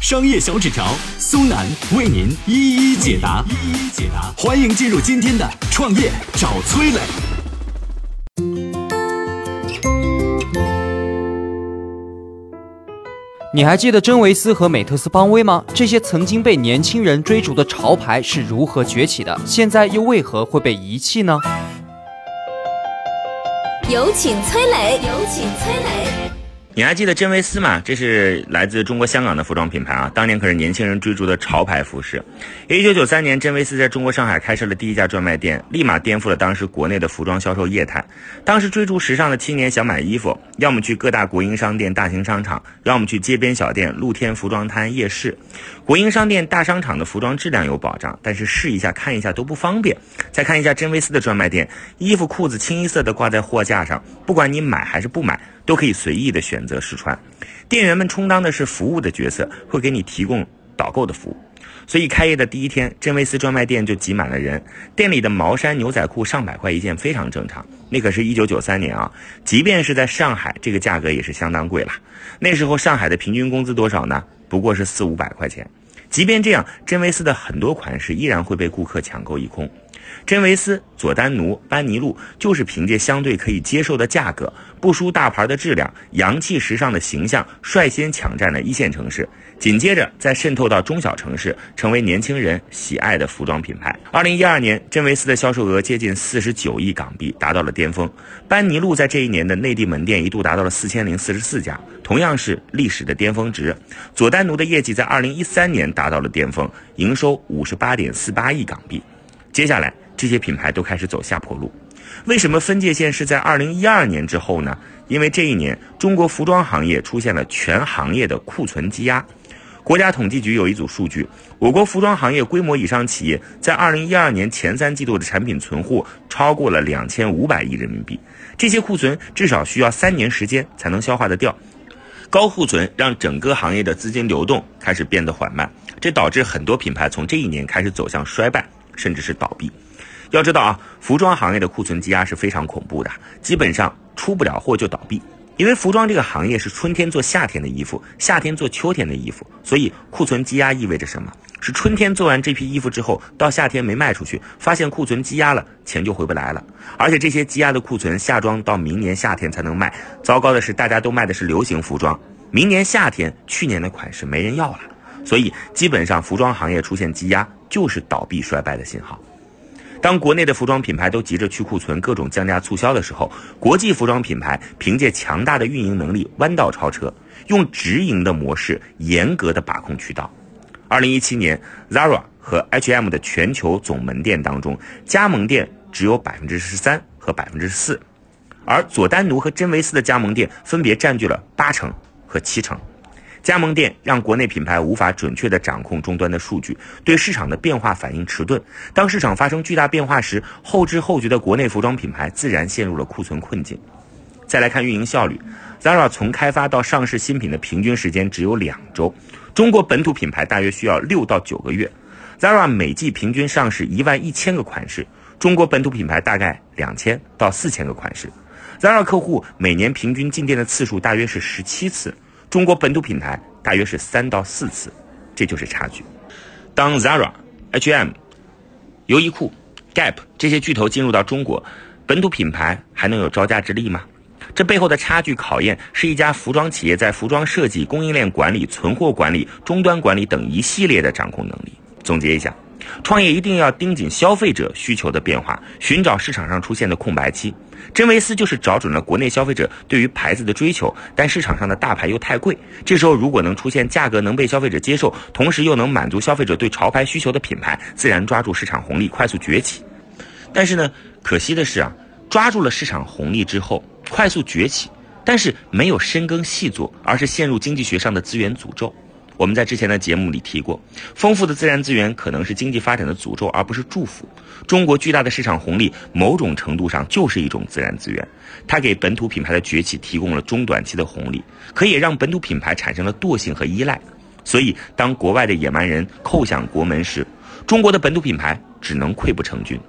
商业小纸条苏南为您一一解答，一一解答。欢迎进入今天的创业找崔磊。你还记得真维斯和美特斯邦威吗？这些曾经被年轻人追逐的潮牌是如何崛起的？现在又为何会被遗弃呢？有请崔磊，有请崔磊。你还记得真维斯吗？这是来自中国香港的服装品牌啊，当年可是年轻人追逐的潮牌服饰。一九九三年，真维斯在中国上海开设了第一家专卖店，立马颠覆了当时国内的服装销售业态。当时追逐时尚的青年想买衣服，要么去各大国营商店、大型商场，要么去街边小店、露天服装摊、夜市。国营商店、大商场的服装质量有保障，但是试一下、看一下都不方便。再看一下真维斯的专卖店，衣服、裤子清一色的挂在货架上，不管你买还是不买。都可以随意的选择试穿，店员们充当的是服务的角色，会给你提供导购的服务。所以开业的第一天，真维斯专卖店就挤满了人，店里的毛衫、牛仔裤上百块一件非常正常。那可是一九九三年啊，即便是在上海，这个价格也是相当贵了。那时候上海的平均工资多少呢？不过是四五百块钱。即便这样，真维斯的很多款式依然会被顾客抢购一空。真维斯、佐丹奴、班尼路就是凭借相对可以接受的价格、不输大牌的质量、洋气时尚的形象，率先抢占了一线城市，紧接着再渗透到中小城市，成为年轻人喜爱的服装品牌。二零一二年，真维斯的销售额接近四十九亿港币，达到了巅峰。班尼路在这一年的内地门店一度达到了四千零四十四家，同样是历史的巅峰值。佐丹奴的业绩在二零一三年达到了巅峰，营收五十八点四八亿港币。接下来。这些品牌都开始走下坡路，为什么分界线是在二零一二年之后呢？因为这一年中国服装行业出现了全行业的库存积压。国家统计局有一组数据，我国服装行业规模以上企业在二零一二年前三季度的产品存货超过了两千五百亿人民币，这些库存至少需要三年时间才能消化得掉。高库存让整个行业的资金流动开始变得缓慢，这导致很多品牌从这一年开始走向衰败，甚至是倒闭。要知道啊，服装行业的库存积压是非常恐怖的，基本上出不了货就倒闭。因为服装这个行业是春天做夏天的衣服，夏天做秋天的衣服，所以库存积压意味着什么？是春天做完这批衣服之后，到夏天没卖出去，发现库存积压了，钱就回不来了。而且这些积压的库存夏装到明年夏天才能卖。糟糕的是，大家都卖的是流行服装，明年夏天去年的款式没人要了，所以基本上服装行业出现积压就是倒闭衰败的信号。当国内的服装品牌都急着去库存、各种降价促销的时候，国际服装品牌凭借强大的运营能力弯道超车，用直营的模式严格的把控渠道。二零一七年，Zara 和 H&M 的全球总门店当中，加盟店只有百分之十三和百分之四，而佐丹奴和真维斯的加盟店分别占据了八成和七成。加盟店让国内品牌无法准确地掌控终端的数据，对市场的变化反应迟钝。当市场发生巨大变化时，后知后觉的国内服装品牌自然陷入了库存困境。再来看运营效率，Zara 从开发到上市新品的平均时间只有两周，中国本土品牌大约需要六到九个月。Zara 每季平均上市一万一千个款式，中国本土品牌大概两千到四千个款式。Zara 客户每年平均进店的次数大约是十七次。中国本土品牌大约是三到四次，这就是差距。当 Zara、H&M、优衣库、Gap 这些巨头进入到中国，本土品牌还能有招架之力吗？这背后的差距考验是一家服装企业在服装设计、供应链管理、存货管理、终端管理等一系列的掌控能力。总结一下。创业一定要盯紧消费者需求的变化，寻找市场上出现的空白期。真维斯就是找准了国内消费者对于牌子的追求，但市场上的大牌又太贵。这时候如果能出现价格能被消费者接受，同时又能满足消费者对潮牌需求的品牌，自然抓住市场红利，快速崛起。但是呢，可惜的是啊，抓住了市场红利之后，快速崛起，但是没有深耕细作，而是陷入经济学上的资源诅咒。我们在之前的节目里提过，丰富的自然资源可能是经济发展的诅咒，而不是祝福。中国巨大的市场红利，某种程度上就是一种自然资源，它给本土品牌的崛起提供了中短期的红利，可以让本土品牌产生了惰性和依赖。所以，当国外的野蛮人叩响国门时，中国的本土品牌只能溃不成军。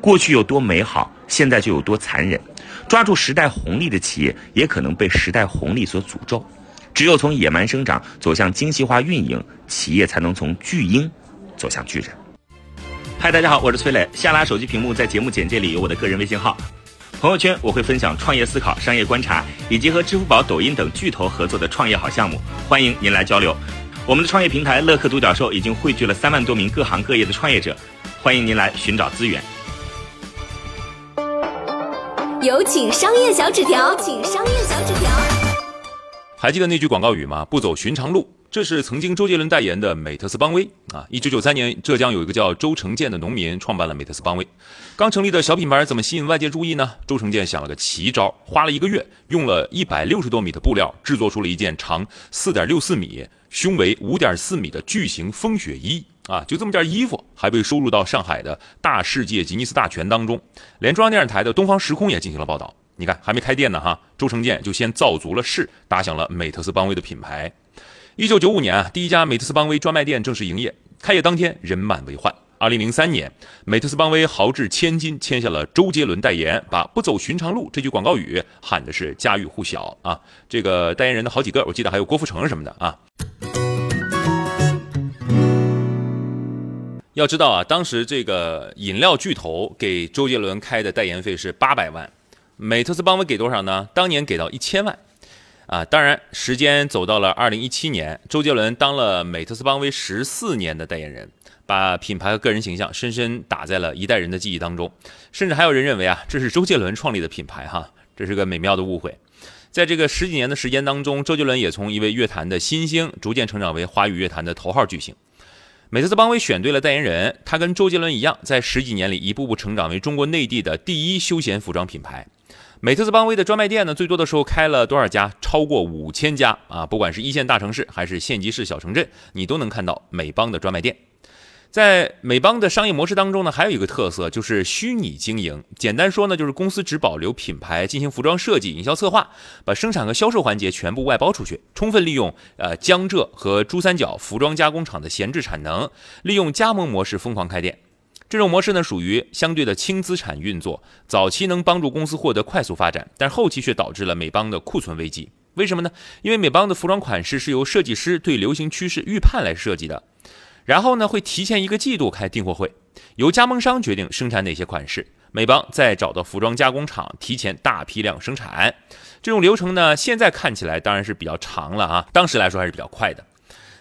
过去有多美好，现在就有多残忍。抓住时代红利的企业，也可能被时代红利所诅咒。只有从野蛮生长走向精细化运营，企业才能从巨婴走向巨人。嗨，大家好，我是崔磊。下拉手机屏幕，在节目简介里有我的个人微信号。朋友圈我会分享创业思考、商业观察，以及和支付宝、抖音等巨头合作的创业好项目，欢迎您来交流。我们的创业平台乐客独角兽已经汇聚了三万多名各行各业的创业者，欢迎您来寻找资源。有请商业小纸条，请商业小纸条。还记得那句广告语吗？不走寻常路。这是曾经周杰伦代言的美特斯邦威啊。一九九三年，浙江有一个叫周成建的农民创办了美特斯邦威。刚成立的小品牌怎么吸引外界注意呢？周成建想了个奇招，花了一个月，用了一百六十多米的布料，制作出了一件长四点六四米、胸围五点四米的巨型风雪衣啊！就这么件衣服，还被收入到上海的大世界吉尼斯大全当中，连中央电视台的东方时空也进行了报道。你看，还没开店呢哈，周成建就先造足了势，打响了美特斯邦威的品牌。一九九五年啊，第一家美特斯邦威专卖店正式营业，开业当天人满为患。二零零三年，美特斯邦威豪掷千金签下了周杰伦代言，把“不走寻常路”这句广告语喊的是家喻户晓啊。这个代言人的好几个，我记得还有郭富城什么的啊。要知道啊，当时这个饮料巨头给周杰伦开的代言费是八百万。美特斯邦威给多少呢？当年给到一千万，啊，当然，时间走到了二零一七年，周杰伦当了美特斯邦威十四年的代言人，把品牌和个人形象深深打在了一代人的记忆当中，甚至还有人认为啊，这是周杰伦创立的品牌哈，这是个美妙的误会。在这个十几年的时间当中，周杰伦也从一位乐坛的新星，逐渐成长为华语乐坛的头号巨星。美特斯邦威选对了代言人，他跟周杰伦一样，在十几年里一步步成长为中国内地的第一休闲服装品牌。美特斯邦威的专卖店呢，最多的时候开了多少家？超过五千家啊！不管是一线大城市还是县级市小城镇，你都能看到美邦的专卖店。在美邦的商业模式当中呢，还有一个特色就是虚拟经营。简单说呢，就是公司只保留品牌，进行服装设计、营销策划，把生产和销售环节全部外包出去，充分利用呃江浙和珠三角服装加工厂的闲置产能，利用加盟模式疯狂开店。这种模式呢，属于相对的轻资产运作，早期能帮助公司获得快速发展，但后期却导致了美邦的库存危机。为什么呢？因为美邦的服装款式是由设计师对流行趋势预判来设计的，然后呢，会提前一个季度开订货会，由加盟商决定生产哪些款式，美邦再找到服装加工厂提前大批量生产。这种流程呢，现在看起来当然是比较长了啊，当时来说还是比较快的。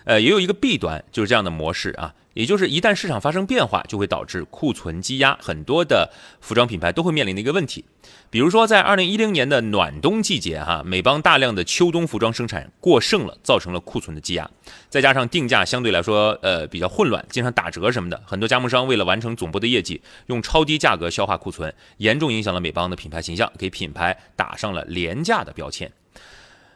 呃，也有一个弊端，就是这样的模式啊。也就是一旦市场发生变化，就会导致库存积压，很多的服装品牌都会面临的一个问题。比如说，在二零一零年的暖冬季节，哈，美邦大量的秋冬服装生产过剩了，造成了库存的积压，再加上定价相对来说，呃，比较混乱，经常打折什么的，很多加盟商为了完成总部的业绩，用超低价格消化库存，严重影响了美邦的品牌形象，给品牌打上了廉价的标签。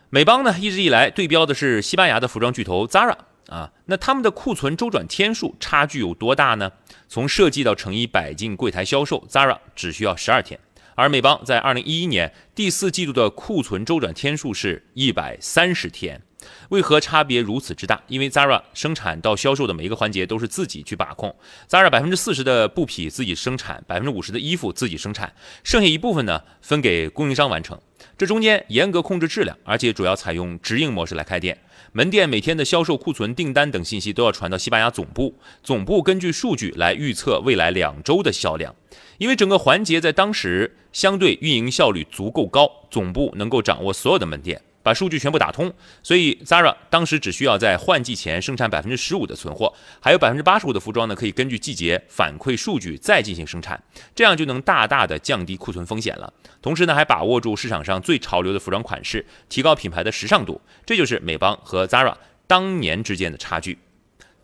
美邦呢，一直以来对标的是西班牙的服装巨头 Zara。啊，那他们的库存周转天数差距有多大呢？从设计到成衣摆进柜台销售，Zara 只需要十二天，而美邦在二零一一年第四季度的库存周转天数是一百三十天。为何差别如此之大？因为 Zara 生产到销售的每一个环节都是自己去把控，Zara 百分之四十的布匹自己生产，百分之五十的衣服自己生产，剩下一部分呢分给供应商完成。这中间严格控制质量，而且主要采用直营模式来开店。门店每天的销售、库存、订单等信息都要传到西班牙总部，总部根据数据来预测未来两周的销量。因为整个环节在当时相对运营效率足够高，总部能够掌握所有的门店。把数据全部打通，所以 Zara 当时只需要在换季前生产百分之十五的存货，还有百分之八十五的服装呢，可以根据季节反馈数据再进行生产，这样就能大大的降低库存风险了。同时呢，还把握住市场上最潮流的服装款式，提高品牌的时尚度。这就是美邦和 Zara 当年之间的差距。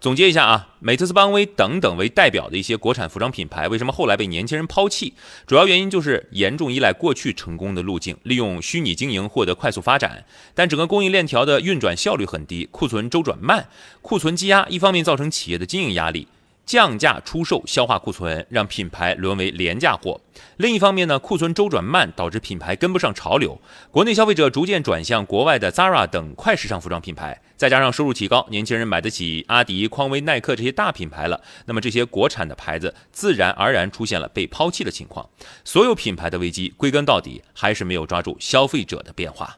总结一下啊，美特斯邦威等等为代表的一些国产服装品牌，为什么后来被年轻人抛弃？主要原因就是严重依赖过去成功的路径，利用虚拟经营获得快速发展，但整个供应链条的运转效率很低，库存周转慢，库存积压，一方面造成企业的经营压力。降价出售消化库存，让品牌沦为廉价货。另一方面呢，库存周转慢，导致品牌跟不上潮流。国内消费者逐渐转向国外的 Zara 等快时尚服装品牌，再加上收入提高，年轻人买得起阿迪、匡威、耐克这些大品牌了。那么这些国产的牌子自然而然出现了被抛弃的情况。所有品牌的危机归根到底还是没有抓住消费者的变化。